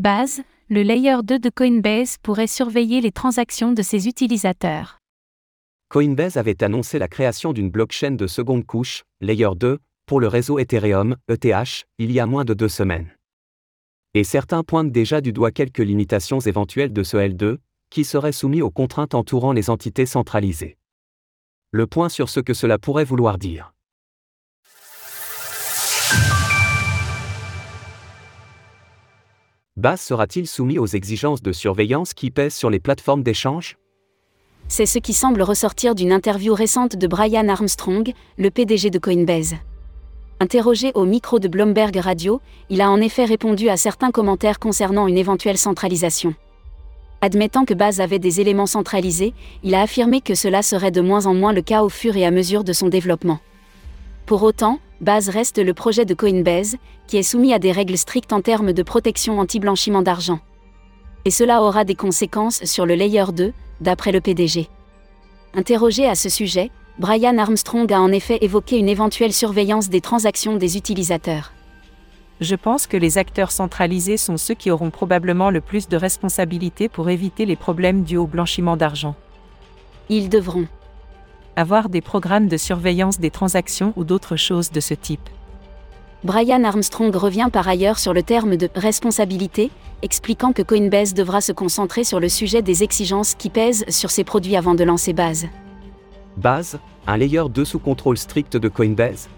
Base, le layer 2 de Coinbase pourrait surveiller les transactions de ses utilisateurs. Coinbase avait annoncé la création d'une blockchain de seconde couche, Layer 2, pour le réseau Ethereum, ETH, il y a moins de deux semaines. Et certains pointent déjà du doigt quelques limitations éventuelles de ce L2, qui serait soumis aux contraintes entourant les entités centralisées. Le point sur ce que cela pourrait vouloir dire. Base sera-t-il soumis aux exigences de surveillance qui pèsent sur les plateformes d'échange? C'est ce qui semble ressortir d'une interview récente de Brian Armstrong, le PDG de Coinbase. Interrogé au micro de Bloomberg Radio, il a en effet répondu à certains commentaires concernant une éventuelle centralisation. Admettant que Base avait des éléments centralisés, il a affirmé que cela serait de moins en moins le cas au fur et à mesure de son développement. Pour autant, Base reste le projet de Coinbase, qui est soumis à des règles strictes en termes de protection anti-blanchiment d'argent. Et cela aura des conséquences sur le Layer 2, d'après le PDG. Interrogé à ce sujet, Brian Armstrong a en effet évoqué une éventuelle surveillance des transactions des utilisateurs. Je pense que les acteurs centralisés sont ceux qui auront probablement le plus de responsabilités pour éviter les problèmes dus au blanchiment d'argent. Ils devront avoir des programmes de surveillance des transactions ou d'autres choses de ce type. Brian Armstrong revient par ailleurs sur le terme de responsabilité, expliquant que Coinbase devra se concentrer sur le sujet des exigences qui pèsent sur ses produits avant de lancer Base. Base, un layer 2 sous contrôle strict de Coinbase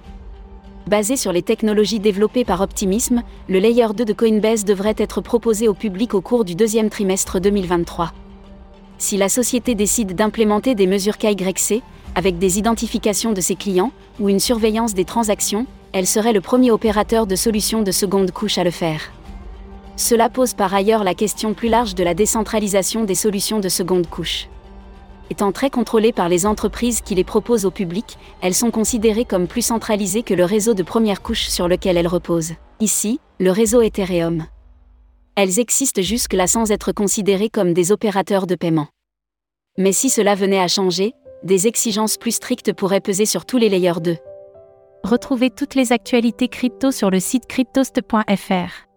Basé sur les technologies développées par Optimism, le Layer 2 de Coinbase devrait être proposé au public au cours du deuxième trimestre 2023. Si la société décide d'implémenter des mesures KYC, avec des identifications de ses clients, ou une surveillance des transactions, elle serait le premier opérateur de solutions de seconde couche à le faire. Cela pose par ailleurs la question plus large de la décentralisation des solutions de seconde couche. Étant très contrôlées par les entreprises qui les proposent au public, elles sont considérées comme plus centralisées que le réseau de première couche sur lequel elles reposent. Ici, le réseau Ethereum. Elles existent jusque-là sans être considérées comme des opérateurs de paiement. Mais si cela venait à changer, des exigences plus strictes pourraient peser sur tous les layers 2. Retrouvez toutes les actualités crypto sur le site cryptost.fr.